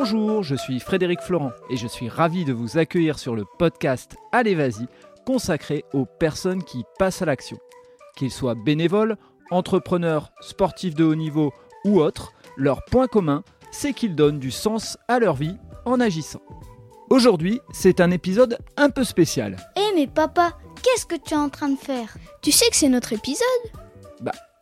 Bonjour, je suis Frédéric Florent et je suis ravi de vous accueillir sur le podcast Allez Vas-y, consacré aux personnes qui passent à l'action. Qu'ils soient bénévoles, entrepreneurs, sportifs de haut niveau ou autres, leur point commun, c'est qu'ils donnent du sens à leur vie en agissant. Aujourd'hui, c'est un épisode un peu spécial. Eh mais papa, qu'est-ce que tu es en train de faire? Tu sais que c'est notre épisode?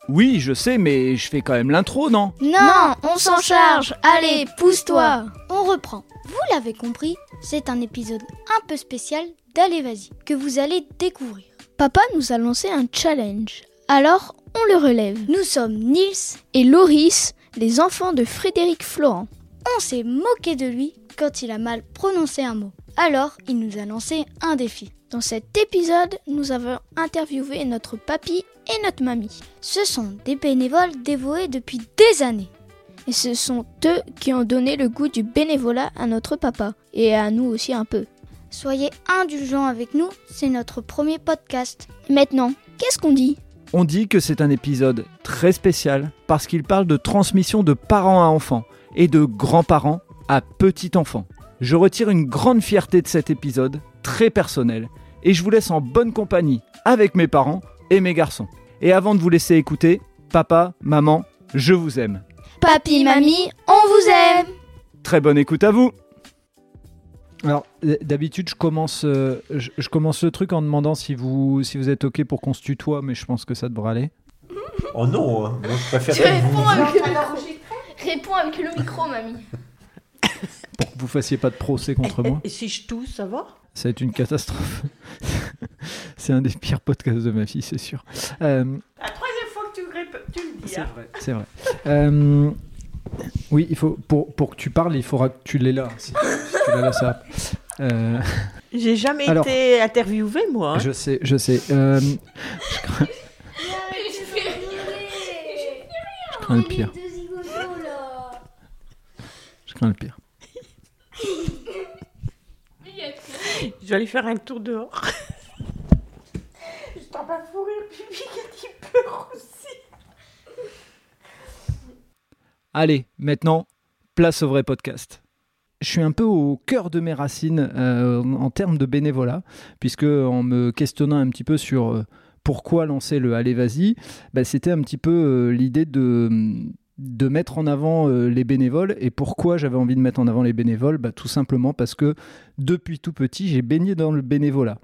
Oui, je sais, mais je fais quand même l'intro, non? Non, on s'en charge. Allez, pousse-toi. On reprend. Vous l'avez compris, c'est un épisode un peu spécial d'Allez Vas-y que vous allez découvrir. Papa nous a lancé un challenge. Alors, on le relève. Nous sommes Nils, Et Loris, les enfants de Frédéric Florent. on s'est moqué de lui quand il a mal prononcé un mot. Alors, il nous a lancé un défi. Dans cet épisode, nous avons interviewé notre papy et notre mamie. Ce sont des bénévoles dévoués depuis des années. Et ce sont eux qui ont donné le goût du bénévolat à notre papa. Et à nous aussi un peu. Soyez indulgents avec nous, c'est notre premier podcast. Maintenant, qu'est-ce qu'on dit? On dit que c'est un épisode très spécial parce qu'il parle de transmission de parents à enfants et de grands-parents à petits-enfants. Je retire une grande fierté de cet épisode, très personnel, et je vous laisse en bonne compagnie avec mes parents et mes garçons. Et avant de vous laisser écouter, papa, maman, je vous aime. Papy, mamie, on vous aime Très bonne écoute à vous. Alors d'habitude je commence, euh, je, je commence le truc en demandant si vous, si vous êtes ok pour qu'on se tutoie, mais je pense que ça devrait aller. Oh non, hein. moi je préfère Tu être vous. réponds avec le micro. Réponds avec le micro, mamie. Pour que vous fassiez pas de procès contre moi. Et si je tousse, ça va? Ça va être une catastrophe. c'est un des pires podcasts de ma fille, c'est sûr. Euh, La troisième fois que tu, rép- tu le dis. c'est hein. vrai, c'est vrai. Euh, oui, il faut pour, pour que tu parles, il faudra que tu l'aies là. Si, si tu l'as là, ça. va. Euh, J'ai jamais Alors- été interviewée, moi. hein. je sais, je sais. Euh, je crains, je crains le pire. Je crains le pire. Je vais aller faire un tour dehors. je t'en pas fourrer pipi qui peur aussi. Allez, maintenant, place au vrai podcast. Je suis un peu au cœur de mes racines euh, en termes de bénévolat, puisque en me questionnant un petit peu sur euh, pourquoi lancer le Allez Vas-y, bah, c'était un petit peu euh, l'idée de, de mettre en avant euh, les bénévoles. Et pourquoi j'avais envie de mettre en avant les bénévoles? Bah, Tout simplement parce que depuis tout petit, j'ai baigné dans le bénévolat.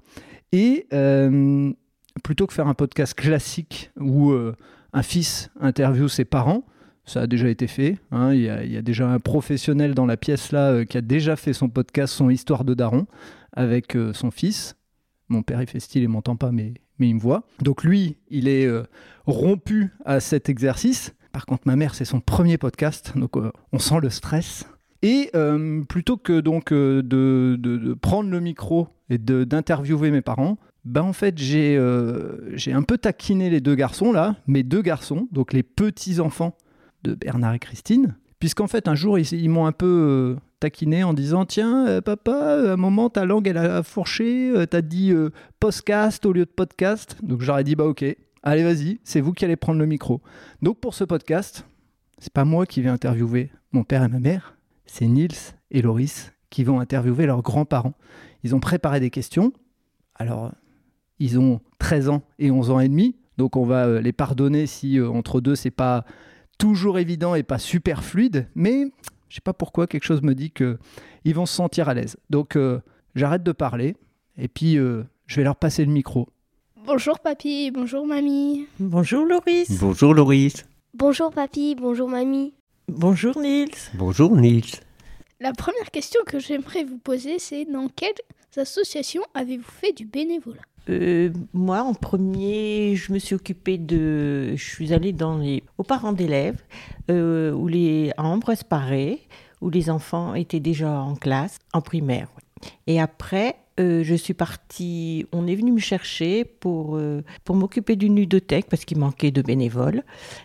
Et euh, plutôt que faire un podcast classique où euh, un fils interviewe ses parents, ça a déjà été fait. hein. Il y, a- déjà un professionnel dans la pièce là qui a déjà fait son podcast, son histoire de daron, avec son fils. Mon père, il fait style, il m'entend pas, mais, mais il me voit. Donc lui, il est rompu à cet exercice. Par contre, ma mère, c'est son premier podcast, donc euh, on sent le stress. Et euh, plutôt que donc euh, de, de- prendre le micro et d'interviewer mes parents, ben en fait j'ai un peu taquiné les deux garçons là, mes deux garçons, donc les petits enfants de Bernard et Christine, puisqu'en fait un jour ils, m'ont un peu taquiné en disant tiens papa à un moment ta langue elle a fourché, t'as dit podcast au lieu de podcast, donc j'aurais dit bah ok allez vas-y c'est vous qui allez prendre le micro. Donc pour ce podcast c'est pas moi qui vais interviewer mon père et ma mère, c'est Nils et Loris qui vont interviewer leurs grands-parents. Ils ont préparé des questions. Alors, ils ont 13 ans et 11 ans et demi, donc on va euh, les pardonner si euh, entre deux c'est pas toujours évident et pas super fluide, mais je sais pas pourquoi quelque chose me dit que ils vont se sentir à l'aise. Donc euh, j'arrête de parler et puis je vais leur passer le micro. Bonjour papy, bonjour mamie. Bonjour Loris. Bonjour Loris. Bonjour papy, bonjour mamie. Bonjour Nils. Bonjour Nils. La première question que j'aimerais vous poser, c'est dans quelles associations avez-vous fait du bénévolat? Euh, moi, en premier, je me suis occupée de. Je suis allée dans les... aux parents d'élèves, euh, où les... à Ambroise-Paré, où les enfants étaient déjà en classe, en primaire. ouais. Et après, euh, je suis partie. On est venu me chercher pour, euh, pour m'occuper d'une ludothèque parce qu'il manquait de bénévoles.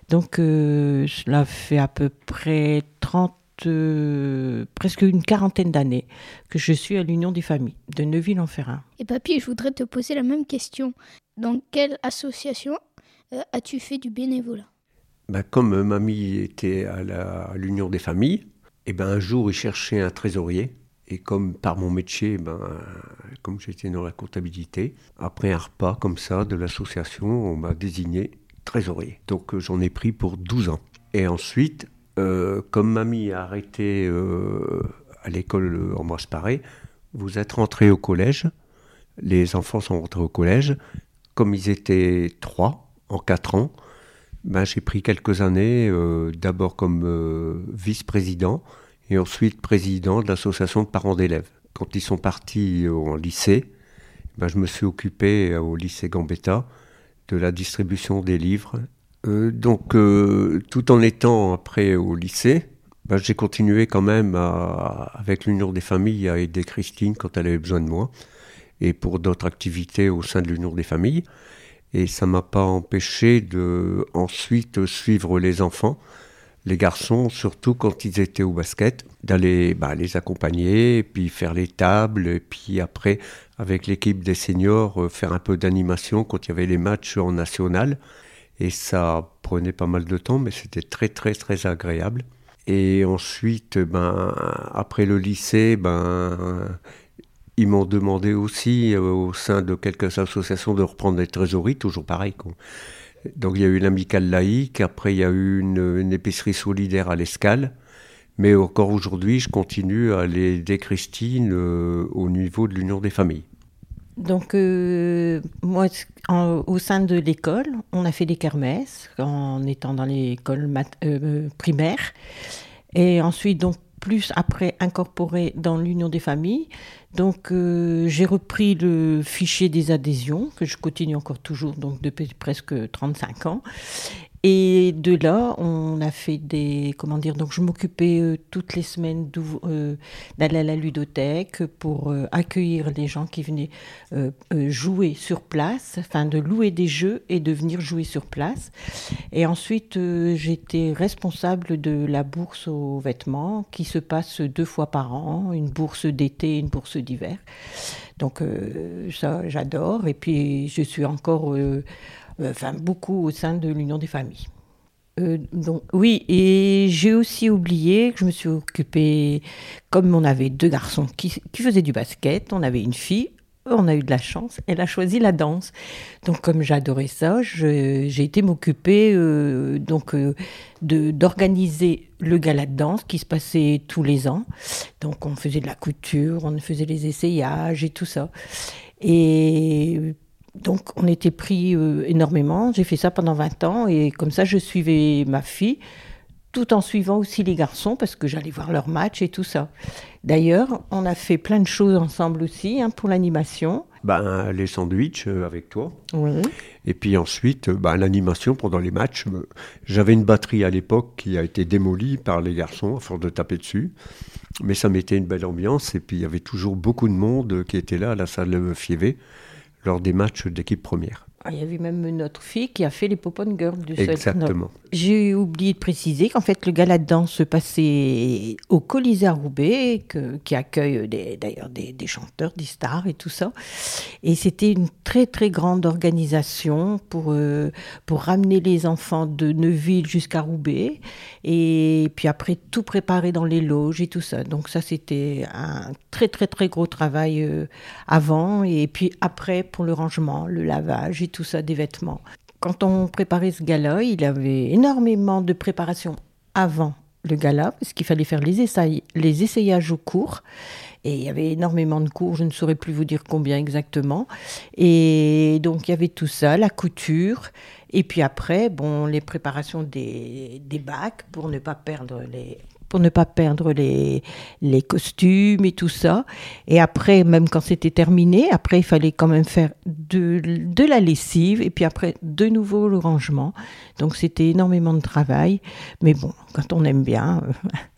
Donc, euh, cela fait à peu près 30. euh, presque une quarantaine d'années que je suis à l'Union des familles de Neuville-en-Ferrin. Et papy, je voudrais te poser la même question. Dans quelle association euh, as-tu fait du bénévolat? Bah, comme euh, mamie était à l'Union des familles, Et ben un jour, il cherchait un trésorier. Et comme par mon métier, ben, comme j'étais dans la comptabilité, après un repas comme ça de l'association, on m'a désigné trésorier. Donc euh, j'en ai pris pour 12 ans. Et ensuite, euh, comme mamie a arrêté euh, à l'école Ambroise Paré, vous êtes rentré au collège. Les enfants sont rentrés au collège. Comme ils étaient trois en quatre ans, ben, j'ai pris quelques années, euh, d'abord comme euh, vice-président et ensuite président de l'association de parents d'élèves. Quand ils sont partis en lycée, ben, je me suis occupé euh, au lycée Gambetta de la distribution des livres. Euh, donc, euh, tout en étant après au lycée, ben, j'ai continué quand même avec l'Union des familles à aider Christine quand elle avait besoin de moi et pour d'autres activités au sein de l'Union des familles. Et ça m'a pas empêché de ensuite suivre les enfants, les garçons, surtout quand ils étaient au basket, d'aller bah, les accompagner, puis faire les tables, et puis après, avec l'équipe des seniors, euh, faire un peu d'animation quand il y avait les matchs en national. Et ça prenait pas mal de temps, mais c'était très très très agréable. Et ensuite, ben, après le lycée, ben, ils m'ont demandé aussi, euh, au sein de quelques associations, de reprendre des trésoreries, toujours pareil. Donc il y a eu l'amicale laïque, après il y a eu une, épicerie solidaire à l'Escale. Mais encore aujourd'hui, je continue à aller Christine euh, au niveau de l'Union des familles. Donc, euh, moi, au sein de l'école, on a fait des kermesses en étant dans l'école euh, primaire. Et ensuite, donc, plus après incorporé dans l'Union des familles. Donc, euh, j'ai repris le fichier des adhésions, que je continue encore toujours, donc depuis presque 35 ans. Et de là, on a fait des. Comment dire Donc, je m'occupais euh, toutes les semaines euh, d'aller à la ludothèque pour euh, accueillir les gens qui venaient jouer sur place, enfin de louer des jeux et de venir jouer sur place. Et ensuite, j'étais responsable de la bourse aux vêtements qui se passe deux fois par an, une bourse d'été et une bourse d'hiver. Donc ça, j'adore. Et puis, je suis encore, enfin, beaucoup au sein de l'Union des familles. Euh, donc, oui, et j'ai aussi oublié que je me suis occupée, comme on avait deux garçons qui, qui faisaient du basket, on avait une fille, on a eu de la chance, elle a choisi la danse. Donc comme j'adorais ça, j'ai été m'occuper euh, euh, d'organiser le gala de danse qui se passait tous les ans. Donc on faisait de la couture, on faisait les essayages et tout ça. Et donc, on était pris euh, énormément. J'ai fait ça pendant 20 ans et comme ça, je suivais ma fille tout en suivant aussi les garçons parce que j'allais voir leurs matchs et tout ça. D'ailleurs, on a fait plein de choses ensemble aussi hein, pour l'animation. Ben, les sandwichs euh, avec toi. Oui. Et puis ensuite, euh, ben, l'animation pendant les matchs. J'avais une batterie à l'époque qui a été démolie par les garçons à force de taper dessus. Mais ça mettait une belle ambiance. Et puis il y avait toujours beaucoup de monde qui était là à la salle Fievé lors des matchs d'équipe première. Ah, Il y avait même notre fille qui a fait les Popon Girls du Exactement. J'ai oublié de préciser qu'en fait le gala de danse se passait au Colisée à Roubaix, que- qui accueille des- d'ailleurs des, des chanteurs, des stars et tout ça. Et c'était une très très grande organisation pour, euh, pour ramener les enfants de Neuville jusqu'à Roubaix. Et puis après tout préparer dans les loges et tout ça. Donc ça c'était un très très très gros travail euh, avant et puis après pour le rangement, le lavage et tout ça des vêtements. Quand on préparait ce gala, il avait énormément de préparation avant le gala, parce qu'il fallait faire les, essais, les essayages au cours. Et il y avait énormément de cours, je ne saurais plus vous dire combien exactement. Et donc il y avait tout ça, la couture. Et puis après, bon, les préparations des, des bacs pour ne pas perdre les, pour ne pas perdre les, les costumes et tout ça. Et après, même quand c'était terminé, après, il fallait quand même faire de, de la lessive et puis après, de nouveau le rangement. Donc, c'était énormément de travail. Mais bon, quand on aime bien,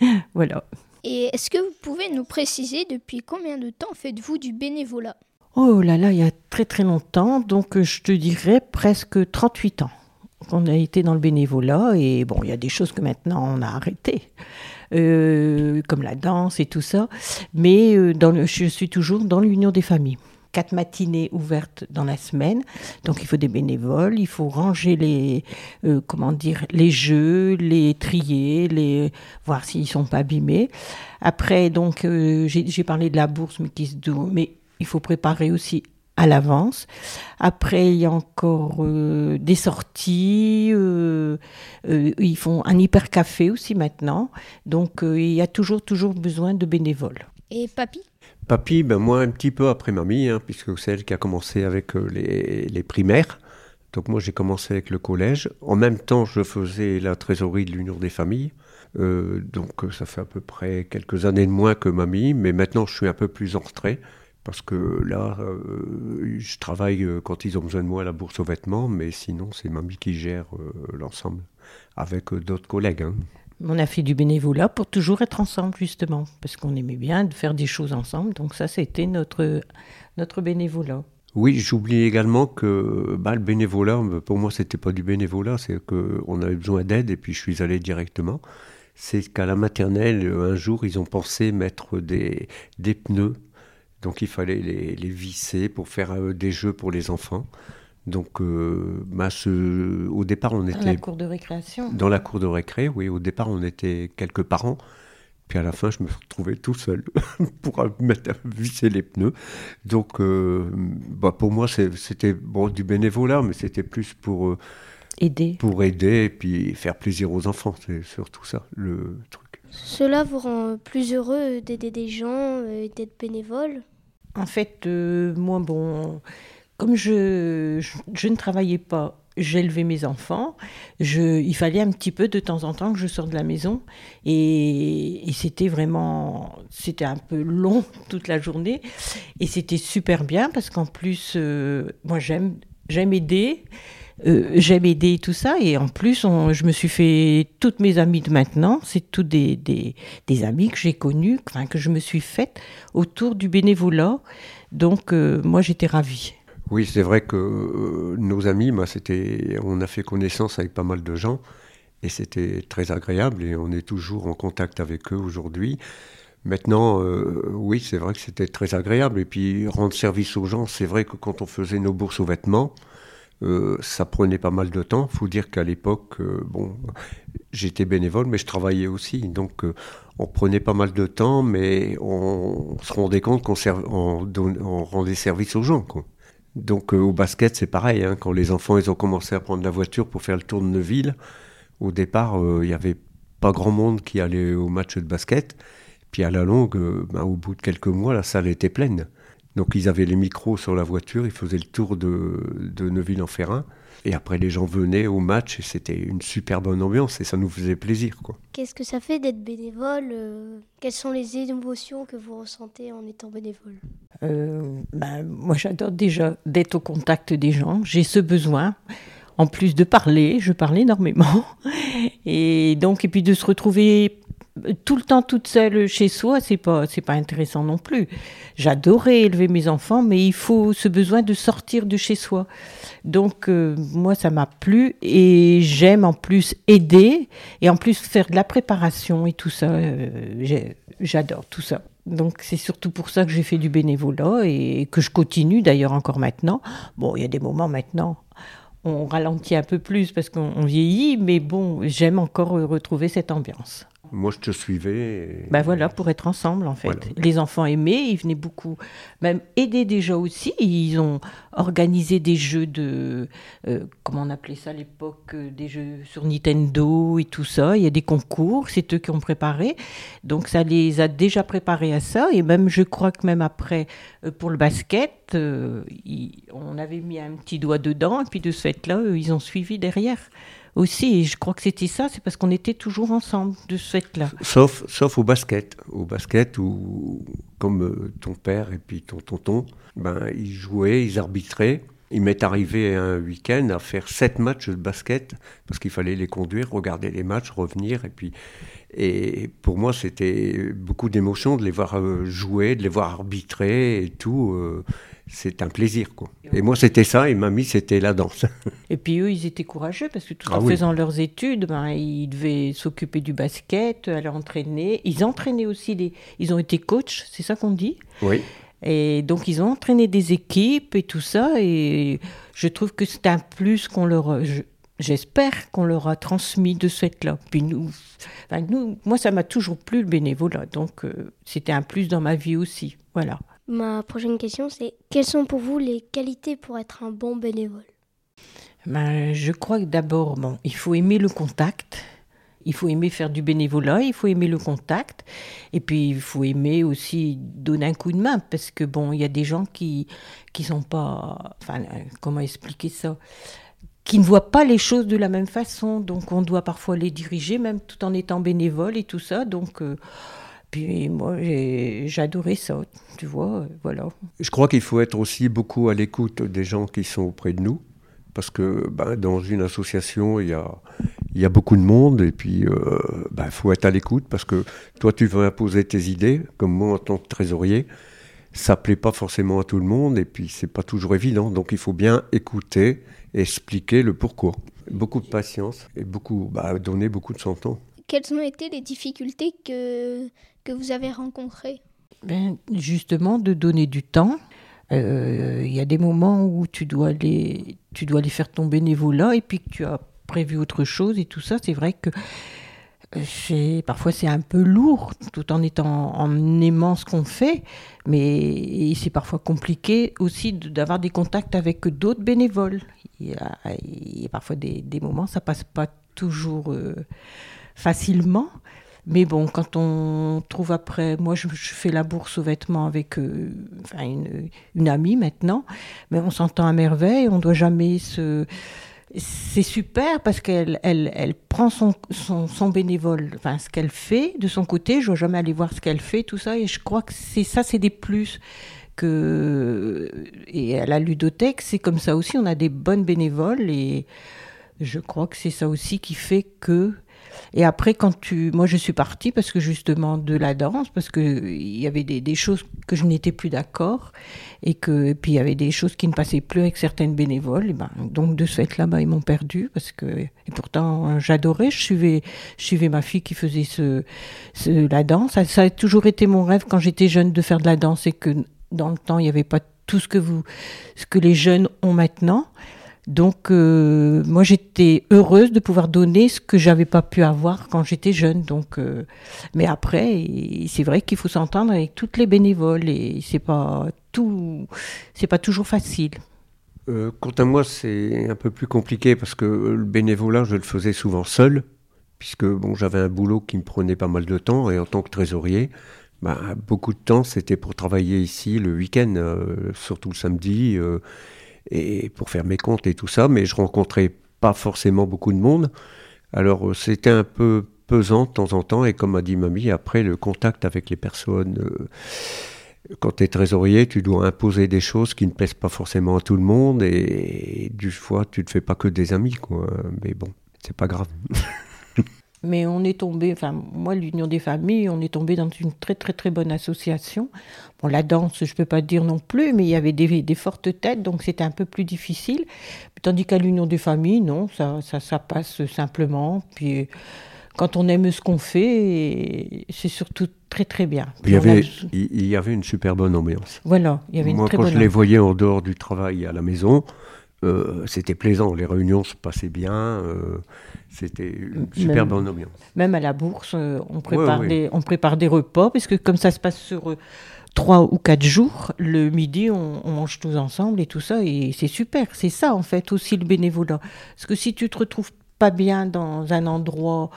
voilà. Et est-ce que vous pouvez nous préciser depuis combien de temps faites-vous du bénévolat? Oh là là, il y a très très longtemps, donc je te dirais presque 38 ans qu'on a été dans le bénévolat. Et bon, il y a des choses que maintenant on a arrêtées. Euh, comme la danse et tout ça. Mais euh, je suis toujours dans l'union des familles. quatre matinées ouvertes dans la semaine. Donc il faut des bénévoles, il faut ranger les, euh, comment dire, les jeux, les trier, les voir s'ils sont pas abîmés. Après, donc j'ai parlé de la bourse, mais il faut préparer aussi à l'avance. Après, il y a encore euh, des sorties. Euh, euh, ils font un hyper café aussi maintenant. Donc, il y a toujours, toujours besoin de bénévoles. Et papy? Papy, ben moi, un petit peu après mamie, hein, puisque c'est elle qui a commencé avec les, les primaires. Donc moi, j'ai commencé avec le collège. En même temps, je faisais la trésorerie de l'Union des familles. donc ça fait à peu près quelques années de moins que mamie, mais maintenant je suis un peu plus en retrait. Parce que là, euh, je travaille euh, quand ils ont besoin de moi à la bourse aux vêtements, mais sinon, c'est mamie qui gère euh, l'ensemble avec d'autres collègues. Hein. On a fait du bénévolat pour toujours être ensemble, justement, parce qu'on aimait bien de faire des choses ensemble. Donc, ça, c'était notre, notre bénévolat. Oui, j'oublie également que bah, le bénévolat, pour moi, c'était pas du bénévolat, c'est qu'on avait besoin d'aide et puis je suis allé directement. C'est qu'à la maternelle, un jour, ils ont pensé mettre des, des pneus donc il fallait les, visser pour faire euh, des jeux pour les enfants. Donc, euh, bah, au départ, on était. Dans la cour de récréation Dans la cour de récré, oui. Au départ, on était quelques parents. Puis à la fin, je me retrouvais tout seul pour mettre, visser les pneus. Donc, euh, bah, pour moi, c'était bon, du bénévolat, mais c'était plus pour. aider. Pour aider et puis faire plaisir aux enfants. C'est surtout ça, le truc. Cela vous rend plus heureux d'aider des gens et d'être bénévole? En fait, euh, moi, bon, comme je, je, ne travaillais pas, j'élevais mes enfants, je, il fallait un petit peu de temps en temps que je sorte de la maison. Et, c'était vraiment, c'était un peu long toute la journée. Et c'était super bien parce qu'en plus, euh, moi, j'aime, j'aime aider. Euh, j'aime aider tout ça. Et en plus, je me suis fait toutes mes amies de maintenant, c'est tous des, des, amis que j'ai connus, enfin, que je me suis faite autour du bénévolat. Donc, euh, moi, j'étais ravie. Oui, c'est vrai que euh, nos amis, moi, c'était, on a fait connaissance avec pas mal de gens et c'était très agréable et on est toujours en contact avec eux aujourd'hui. Maintenant, oui, c'est vrai que c'était très agréable. Et puis, rendre service aux gens, c'est vrai que quand on faisait nos bourses aux vêtements, euh, ça prenait pas mal de temps. Faut dire qu'à l'époque, euh, bon, j'étais bénévole, mais je travaillais aussi. Donc, euh, on prenait pas mal de temps, mais on, se rendait compte qu'on on, rendait service aux gens. Donc, au basket, c'est pareil. Hein. quand les enfants ils ont commencé à prendre la voiture pour faire le tour de Neuville, au départ, il n'y avait pas grand monde qui allait au match de basket. Puis à la longue, ben, au bout de quelques mois, la salle était pleine. Donc ils avaient les micros sur la voiture, ils faisaient le tour de, de Neuville-en-Ferrin. Et après, les gens venaient au match et c'était une super bonne ambiance et ça nous faisait plaisir. Qu'est-ce que ça fait d'être bénévole euh, Quelles sont les émotions que vous ressentez en étant bénévole? Euh, ben, Moi, j'adore déjà d'être au contact des gens. J'ai ce besoin. En plus de parler, je parle énormément. Et donc, et puis de se retrouver tout le temps toute seule chez soi, c'est pas c'est pas intéressant non plus. J'adorais élever mes enfants, mais il faut ce besoin de sortir de chez soi. Donc euh, moi ça m'a plu et j'aime en plus aider et en plus faire de la préparation et tout ça. Euh, j'adore tout ça. Donc c'est surtout pour ça que j'ai fait du bénévolat et que je continue d'ailleurs encore maintenant. Bon, il y a des moments maintenant on ralentit un peu plus parce qu'on vieillit, mais bon, j'aime encore retrouver cette ambiance. Moi, je te suivais. Ben voilà, pour être ensemble, en fait. Les enfants aimaient, ils venaient beaucoup, même aider déjà aussi. Ils ont organisé des jeux de. Euh, comment on appelait ça à l'époque euh, Des jeux sur Nintendo et tout ça. Il y a des concours, c'est eux qui ont préparé. Donc, ça les a déjà préparés à ça. Et même, je crois que même après, euh, pour le basket, on avait mis un petit doigt dedans. Et puis, de ce fait-là, ils ont suivi derrière aussi. Et je crois que c'était ça, c'est parce qu'on était toujours ensemble de ce fait-là. Sauf, sauf au basket. Au basket, où, comme euh, ton père et puis ton tonton, ben, ils jouaient, ils arbitraient. Il m'est arrivé un week-end à faire sept matchs de basket parce qu'il fallait les conduire, regarder les matchs, revenir. Et puis, et pour moi, c'était beaucoup d'émotions de les voir euh, jouer, de les voir arbitrer et tout. C'est un plaisir. Quoi. Et moi, c'était ça, et mamie, c'était la danse. Et puis eux, ils étaient courageux, parce que tout ah en faisant leurs études, ben, ils devaient s'occuper du basket, aller entraîner. Ils entraînaient aussi, les... ils ont été coachs, c'est ça qu'on dit? Oui. Et donc, ils ont entraîné des équipes et tout ça. Et je trouve que c'est un plus qu'on leur. J'espère qu'on leur a transmis de cette là. Puis nous, nous, moi, ça m'a toujours plu le bénévolat. Donc, euh, c'était un plus dans ma vie aussi. Voilà. Ma prochaine question, c'est quelles sont pour vous les qualités pour être un bon bénévole? Ben, Je crois que d'abord, bon, il faut aimer le contact. Il faut aimer faire du bénévolat, il faut aimer le contact, et puis il faut aimer aussi donner un coup de main, parce que bon, il y a des gens qui qui sont pas, comment expliquer ça, qui ne voient pas les choses de la même façon, donc on doit parfois les diriger, même tout en étant bénévole et tout ça, donc. Euh, puis moi, j'adorais ça, tu vois, voilà. Je crois qu'il faut être aussi beaucoup à l'écoute des gens qui sont auprès de nous, parce que ben, dans une association, il y a, beaucoup de monde et puis il euh, ben, faut être à l'écoute parce que toi tu veux imposer tes idées, comme moi en tant que trésorier, ça plaît pas forcément à tout le monde et puis c'est pas toujours évident. Donc il faut bien écouter, expliquer le pourquoi. Beaucoup de patience et beaucoup, bah, donner beaucoup de son temps. Quelles ont été les difficultés que, que vous avez rencontrées ben, Justement, de donner du temps. Euh, il y a des moments où tu dois aller, tu dois aller faire ton bénévolat et puis que tu as prévu autre chose et tout ça. C'est vrai que c'est parfois c'est un peu lourd tout en étant en aimant ce qu'on fait mais c'est parfois compliqué aussi d'avoir des contacts avec d'autres bénévoles il y, a, parfois des, des, moments ça passe pas toujours euh, facilement mais bon, quand on trouve après, moi je, fais la bourse aux vêtements avec euh, une, amie maintenant, mais on s'entend à merveille, on doit jamais se, c'est super parce qu'elle elle, prend son, son, bénévole, enfin ce qu'elle fait de son côté. Je dois jamais aller voir ce qu'elle fait, tout ça. Et je crois que c'est ça, c'est des plus que. Et à la ludothèque, c'est comme ça aussi. On a des bonnes bénévoles et je crois que c'est ça aussi qui fait que et après, quand tu, moi, je suis partie parce que justement de la danse, parce que il y avait des, choses que je n'étais plus d'accord, et que puis il y avait des choses qui ne passaient plus avec certaines bénévoles. Et ben, donc de ce fait-là, ben, ils m'ont perdu parce que et pourtant j'adorais. Je suivais, je suivais ma fille qui faisait ce, ce la danse. Ça, ça, a toujours été mon rêve quand j'étais jeune de faire de la danse et que dans le temps il n'y avait pas tout ce que vous, ce que les jeunes ont maintenant. Donc, euh, moi, j'étais heureuse de pouvoir donner ce que j'avais pas pu avoir quand j'étais jeune. Donc, euh, mais après, c'est vrai qu'il faut s'entendre avec toutes les bénévoles et c'est pas tout, c'est pas toujours facile. Euh, quant à moi, c'est un peu plus compliqué parce que le bénévolat, je le faisais souvent seul, puisque bon, j'avais un boulot qui me prenait pas mal de temps et en tant que trésorier, bah, beaucoup de temps, c'était pour travailler ici le week-end, surtout le samedi et pour faire mes comptes et tout ça, mais je rencontrais pas forcément beaucoup de monde. Alors euh, c'était un peu pesant de temps en temps, et comme a dit mamie, après le contact avec les personnes, euh, quand tu es trésorier, tu dois imposer des choses qui ne plaisent pas forcément à tout le monde, et, du fois tu ne fais pas que des amis, quoi. Mais bon, c'est pas grave. Mais on est tombé, enfin moi l'Union des familles, on est tombé dans une très très très bonne association. Bon la danse, je peux pas dire non plus, mais il y avait des, des fortes têtes, donc c'était un peu plus difficile. Tandis qu'à l'Union des familles, non, ça, ça, ça passe simplement. Puis quand on aime ce qu'on fait, c'est surtout très très bien. Il y, avait, il y avait une super bonne ambiance. Voilà, il y avait une Moi, très quand bonne je les voyais en dehors du travail à la maison, euh, c'était plaisant, les réunions se passaient bien, euh, c'était une super bonne ambiance. Même à la bourse, euh, on, prépare Des, on prépare des repas, parce que comme ça se passe sur trois ou quatre jours, le midi, on, on, mange tous ensemble et tout ça, et c'est super. C'est ça, en fait, aussi le bénévolat. Parce que si tu te retrouves pas bien dans un endroit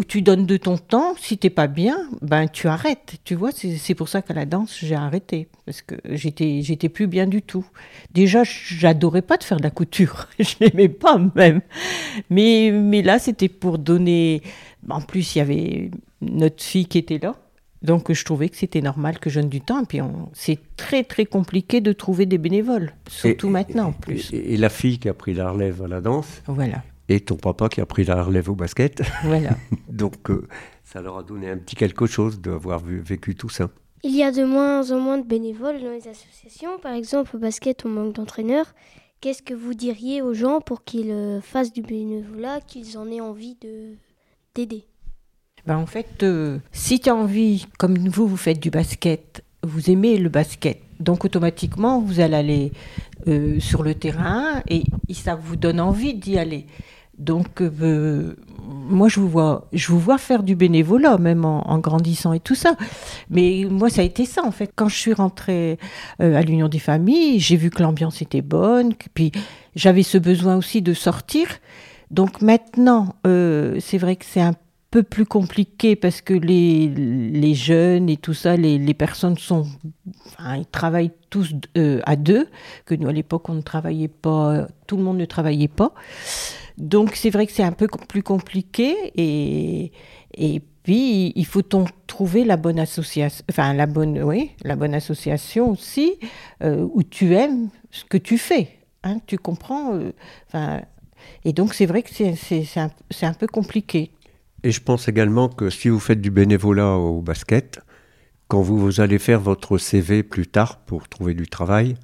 où tu donnes de ton temps, si t'es pas bien, ben tu arrêtes. Tu vois, c'est pour ça qu'à la danse j'ai arrêté parce que j'étais j'étais plus bien du tout. Déjà, j'adorais pas de faire de la couture, je n'aimais pas même. Mais mais là, c'était pour donner. En plus, il y avait notre fille qui était là. Donc je trouvais que c'était normal que je donne du temps. Et puis c'est très très compliqué de trouver des bénévoles, surtout maintenant en plus. Et, et, la fille qui a pris la relève à la danse, voilà et ton papa qui a pris la relève au basket. Voilà. Donc euh, ça leur a donné un petit quelque chose d'avoir vécu tout ça. Il y a de moins en moins de bénévoles dans les associations. Par exemple, au basket, on manque d'entraîneurs. Qu'est-ce que vous diriez aux gens pour qu'ils euh, fassent du bénévolat, qu'ils en aient envie d'aider? Ben En fait, euh, si tu as envie, comme vous, vous faites du basket, vous aimez le basket, Donc automatiquement, vous allez aller euh, sur le terrain et, ça vous donne envie d'y aller. Donc euh, moi, je vous, vois, je vous vois faire du bénévolat, même en, grandissant et tout ça. Mais moi, ça a été ça, en fait. Quand je suis rentrée euh, à l'Union des familles, j'ai vu que l'ambiance était bonne, puis j'avais ce besoin aussi de sortir. Donc maintenant, c'est vrai que c'est un peu plus compliqué parce que les, jeunes et tout ça, les, personnes sont, enfin, ils travaillent tous euh, à deux, que nous à l'époque on ne travaillait pas, tout le monde ne travaillait pas. Donc c'est vrai que c'est un peu plus compliqué et, et puis il faut trouver la bonne association, enfin la bonne, oui, la bonne association aussi euh, où tu aimes ce que tu fais. Hein, tu comprends euh, Et donc c'est vrai que c'est un, un peu compliqué. Et je pense également que si vous faites du bénévolat au basket, quand vous, allez faire votre CV plus tard pour trouver du travail,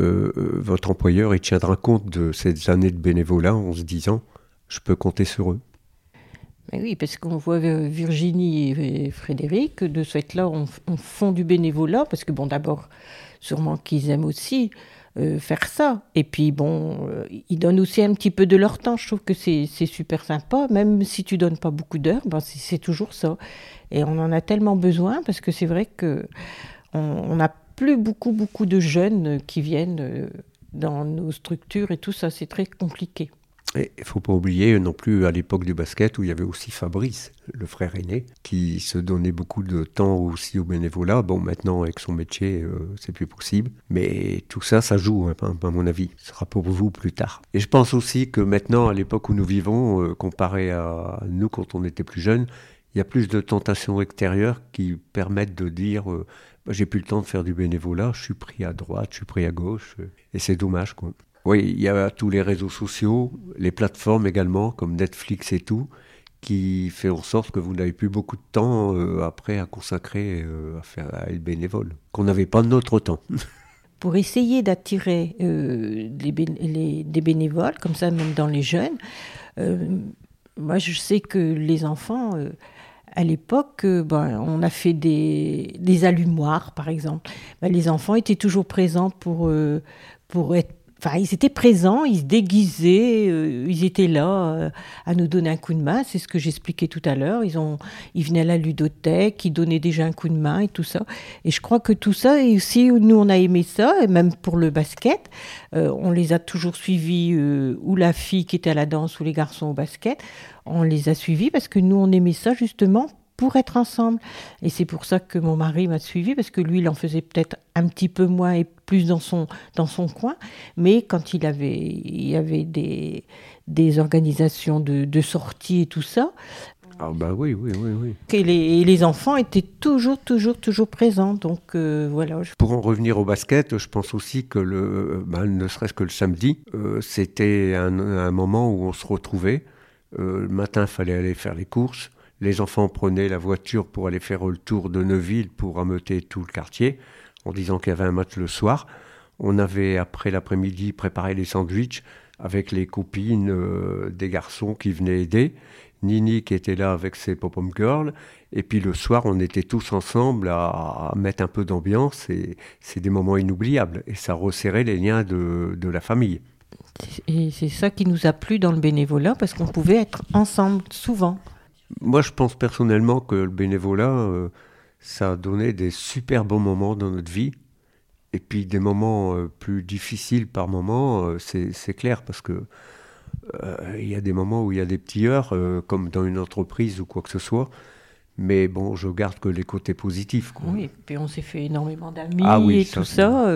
euh, euh, votre employeur il tiendra compte de ces années de bénévolat en se disant je peux compter sur eux. Mais oui, parce qu'on voit Virginie et Frédéric, de ce fait-là, on, on, font du bénévolat, parce que bon, d'abord, sûrement qu'ils aiment aussi euh, faire ça. Et puis bon, euh, ils donnent aussi un petit peu de leur temps. Je trouve que c'est super sympa. Même si tu donnes pas beaucoup d'heures, ben c'est toujours ça. Et on en a tellement besoin parce que c'est vrai que on n'a plus beaucoup beaucoup de jeunes qui viennent euh, dans nos structures et tout ça. C'est très compliqué. Il ne faut pas oublier non plus à l'époque du basket où il y avait aussi Fabrice, le frère aîné, qui se donnait beaucoup de temps aussi au bénévolat. Bon, maintenant avec son métier, euh, c'est plus possible. Mais tout ça, ça joue, hein, à mon avis. Ce sera pour vous plus tard. Et je pense aussi que maintenant, à l'époque où nous vivons, euh, comparé à nous quand on était plus jeunes, il y a plus de tentations extérieures qui permettent de dire euh, j'ai plus le temps de faire du bénévolat, je suis pris à droite, je suis pris à gauche. et c'est dommage, quoi. Oui, il y a tous les réseaux sociaux, les plateformes également, comme Netflix et tout, qui fait en sorte que vous n'avez plus beaucoup de temps euh, après à consacrer euh, à, faire, à être bénévole, qu'on n'avait pas notre temps. Pour essayer d'attirer euh, des bénévoles, comme ça même dans les jeunes, moi je sais que les enfants à l'époque, ben, on a fait des, allumoirs, par exemple. Ben, les enfants étaient toujours présents pour, pour être Enfin, ils étaient présents, ils se déguisaient, euh, ils étaient là euh, à nous donner un coup de main. C'est ce que j'expliquais tout à l'heure. Ils, ont, ils venaient à la ludothèque, ils donnaient déjà un coup de main et tout ça. Et je crois que tout ça, et aussi nous on a aimé ça, et même pour le basket, euh, on les a toujours suivis, ou la fille qui était à la danse ou les garçons au basket. On les a suivis parce que nous on aimait ça justement pour être ensemble. Et c'est pour ça que mon mari m'a suivi, parce que lui, il en faisait peut-être un petit peu moins et plus dans son, dans son coin. Mais quand il, avait, il y avait des, des organisations de, de sortie et tout ça, ah bah oui, oui, oui, oui. Et les, les enfants étaient toujours, toujours, toujours présents. Donc euh, voilà. Pour en revenir au basket, je pense aussi que le, bah, ne serait-ce que le samedi, euh, c'était un, un, moment où on se retrouvait. Euh, le matin, il fallait aller faire les courses. Les enfants prenaient la voiture pour aller faire le tour de Neuville pour ameuter tout le quartier, en disant qu'il y avait un match le soir. On avait, après l'après-midi, préparé les sandwichs avec les copines euh, des garçons qui venaient aider. Nini qui était là avec ses pop-up girls. Et puis le soir, on était tous ensemble à, mettre un peu d'ambiance et c'est des moments inoubliables. Et ça resserrait les liens de, de la famille. Et c'est ça qui nous a plu dans le bénévolat parce qu'on pouvait être ensemble souvent. Moi, je pense personnellement que le bénévolat, euh, ça a donné des super bons moments dans notre vie. Et puis des moments euh, plus difficiles par moment, euh, c'est clair, parce que il y a des moments où il y a des petits heures, comme dans une entreprise ou quoi que ce soit. Mais bon, je garde que les côtés positifs. Oui, et puis on s'est fait énormément d'amis ah et tout ça,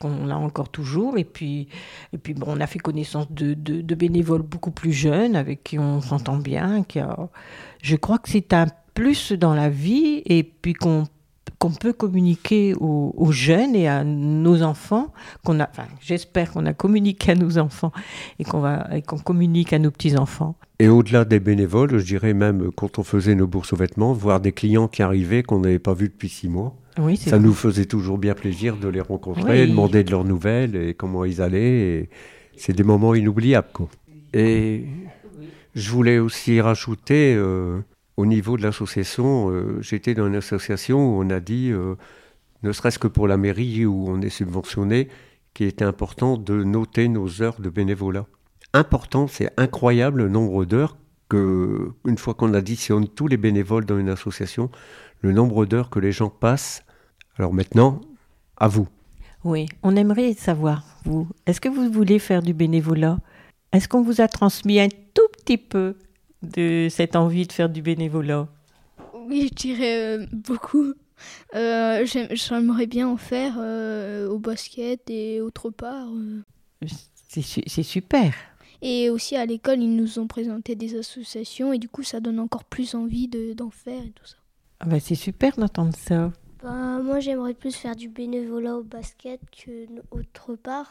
qu'on a encore toujours. Et puis, et puis bon, on a fait connaissance de, de, bénévoles beaucoup plus jeunes avec qui on s'entend bien, qui a, je crois que c'est un plus dans la vie et puis qu'on qu'on peut communiquer aux, jeunes et à nos enfants, qu'on a, enfin, j'espère qu'on a communiqué à nos enfants et qu'on va, qu'on communique à nos petits enfants. Et au-delà des bénévoles, je dirais même quand on faisait nos bourses aux vêtements, voir des clients qui arrivaient qu'on n'avait pas vus depuis six mois. Oui, ça nous faisait toujours bien plaisir de les rencontrer, demander de leurs nouvelles et comment ils allaient. C'est des moments inoubliables. Quoi. Et je voulais aussi rajouter, euh, au niveau de l'association, euh, j'étais dans une association où on a dit, euh, ne serait-ce que pour la mairie où on est subventionné, qu'il était important de noter nos heures de bénévolat. Important, c'est incroyable le nombre d'heures que, une fois qu'on additionne tous les bénévoles dans une association, le nombre d'heures que les gens passent. Alors maintenant, à vous. Oui, on aimerait savoir, vous, est-ce que vous voulez faire du bénévolat? Est-ce qu'on vous a transmis un tout petit peu de cette envie de faire du bénévolat? Oui, je dirais euh, beaucoup. Euh, J'aimerais bien en faire euh, au basket et autre part. euh. C'est super. Et aussi à l'école, ils nous ont présenté des associations et du coup, ça donne encore plus envie de- d'en faire et tout ça. Ah bah, c'est super d'entendre ça. Bah, moi, j'aimerais plus faire du bénévolat au basket que n- autre part.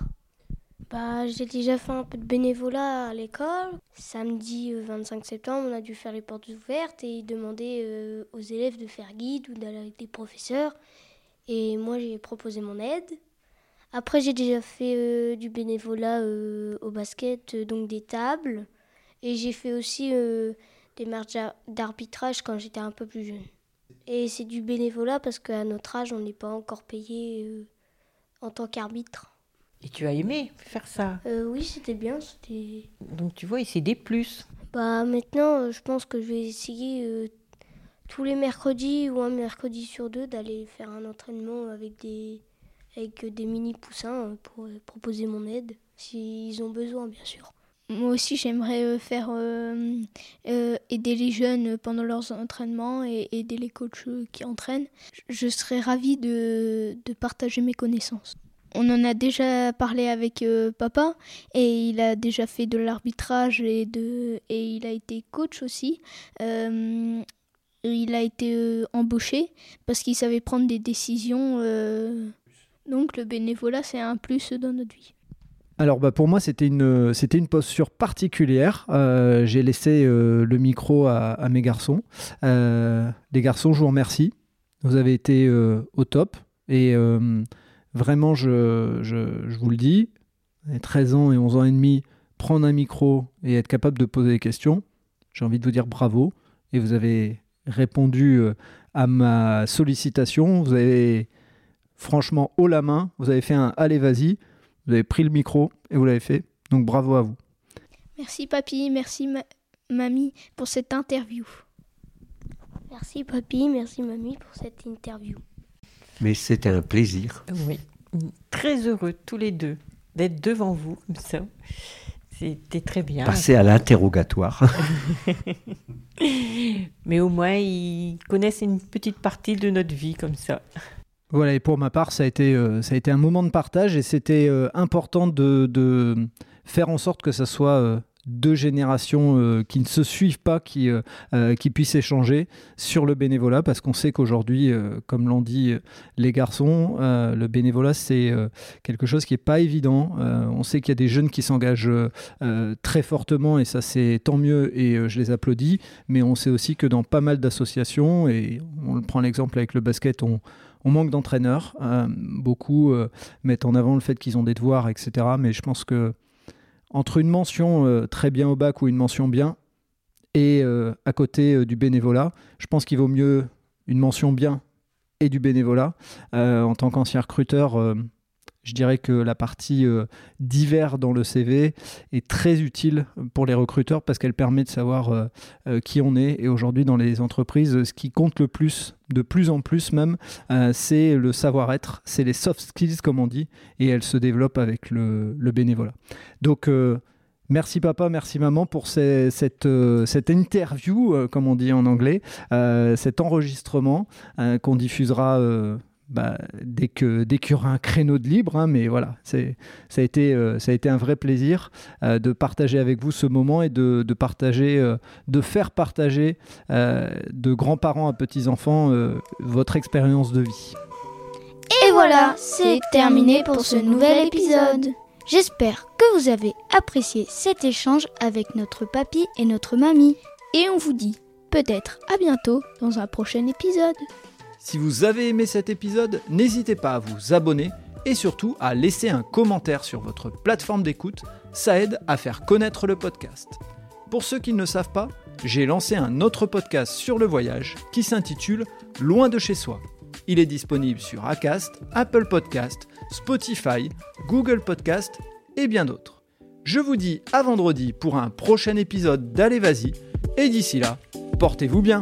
Bah, j'ai déjà fait un peu de bénévolat à l'école. Samedi euh, 25 septembre, on a dû faire les portes ouvertes et demander euh, aux élèves de faire guide ou d'aller avec des professeurs. Et moi, j'ai proposé mon aide. Après, j'ai déjà fait euh, du bénévolat euh, au basket, euh, donc des tables. Et j'ai fait aussi euh, des d'ar- d'arbitrage quand j'étais un peu plus jeune. Et c'est du bénévolat parce qu'à notre âge, on n'est pas encore payé euh, en tant qu'arbitre. Et tu as aimé faire ça. Euh, oui, c'était bien. C'était. Donc tu vois, c'est des plus. Bah maintenant, euh, je pense que je vais essayer euh, tous les mercredis ou un mercredi sur deux d'aller faire un entraînement avec des avec euh, des mini poussins pour euh, proposer mon aide s'ils ont besoin, bien sûr. Moi aussi, j'aimerais euh, faire euh, euh, aider les jeunes pendant leurs entraînements et aider les coachs qui entraînent. Je serais ravie de, de partager mes connaissances. On en a déjà parlé avec euh, papa et il a déjà fait de l'arbitrage et, et il a été coach aussi. Euh, il a été euh, embauché parce qu'il savait prendre des décisions. donc le bénévolat, c'est un plus dans notre vie. Alors bah, pour moi c'était une, une posture particulière. J'ai laissé le micro à, à mes garçons. Les garçons, je vous remercie. Vous avez été au top. Et vraiment, je, je- vous le dis, à 13 ans et 11 ans et demi, prendre un micro et être capable de poser des questions, j'ai envie de vous dire bravo. Et vous avez répondu euh, à ma sollicitation. Vous avez franchement haut la main. Vous avez fait un allez vas-y. Vous avez pris le micro et vous l'avez fait. Donc bravo à vous. Merci papy, merci ma- mamie pour cette interview. Merci papy, merci mamie pour cette interview. Mais c'était un plaisir. Oui. Très heureux tous les deux d'être devant vous comme ça. C'était très bien. Passer à l'interrogatoire. Mais au moins, ils connaissent une petite partie de notre vie comme ça. Voilà, et pour ma part, ça a été, euh, ça a été un moment de partage et c'était euh, important de, de faire en sorte que ça soit euh, deux générations euh, qui ne se suivent pas, qui, euh, euh, qui puissent échanger sur le bénévolat, parce qu'on sait qu'aujourd'hui, comme l'ont dit les garçons, le bénévolat, c'est quelque chose qui n'est pas évident. On sait qu'il y a des jeunes qui s'engagent très fortement, et ça c'est tant mieux, et je les applaudis, mais on sait aussi que dans pas mal d'associations, et on prend l'exemple avec le basket, on on manque d'entraîneurs. Beaucoup mettent en avant le fait qu'ils ont des devoirs, etc. Mais je pense que entre une mention euh, très bien au bac ou une mention bien et euh, à côté euh, du bénévolat, je pense qu'il vaut mieux une mention bien et du bénévolat. En tant qu'ancien recruteur, je dirais que la partie euh, divers dans le CV est très utile pour les recruteurs parce qu'elle permet de savoir euh, euh, qui on est. Et aujourd'hui, dans les entreprises, ce qui compte le plus, de plus en plus même, c'est le savoir-être, c'est les soft skills comme on dit, et elles se développent avec le, bénévolat. Donc merci papa, merci maman pour cette, cette interview, comme on dit en anglais, cet enregistrement qu'on diffusera. Bah, dès que dès qu'il y aura un créneau de libre, hein, mais voilà, c'est ça a été euh, un vrai plaisir euh, de partager avec vous ce moment et de, partager euh, de faire partager de grands-parents à petits-enfants votre expérience de vie. Et voilà, c'est terminé pour ce nouvel épisode. J'espère que vous avez apprécié cet échange avec notre papy et notre mamie. Et on vous dit peut-être à bientôt dans un prochain épisode. Si vous avez aimé cet épisode, n'hésitez pas à vous abonner et surtout à laisser un commentaire sur votre plateforme d'écoute, ça aide à faire connaître le podcast. Pour ceux qui ne le savent pas, j'ai lancé un autre podcast sur le voyage qui s'intitule Loin de chez soi. Il est disponible sur Acast, Apple Podcast, Spotify, Google Podcast et bien d'autres. Je vous dis à vendredi pour un prochain épisode d'Allez Vas-y et d'ici là, portez-vous bien.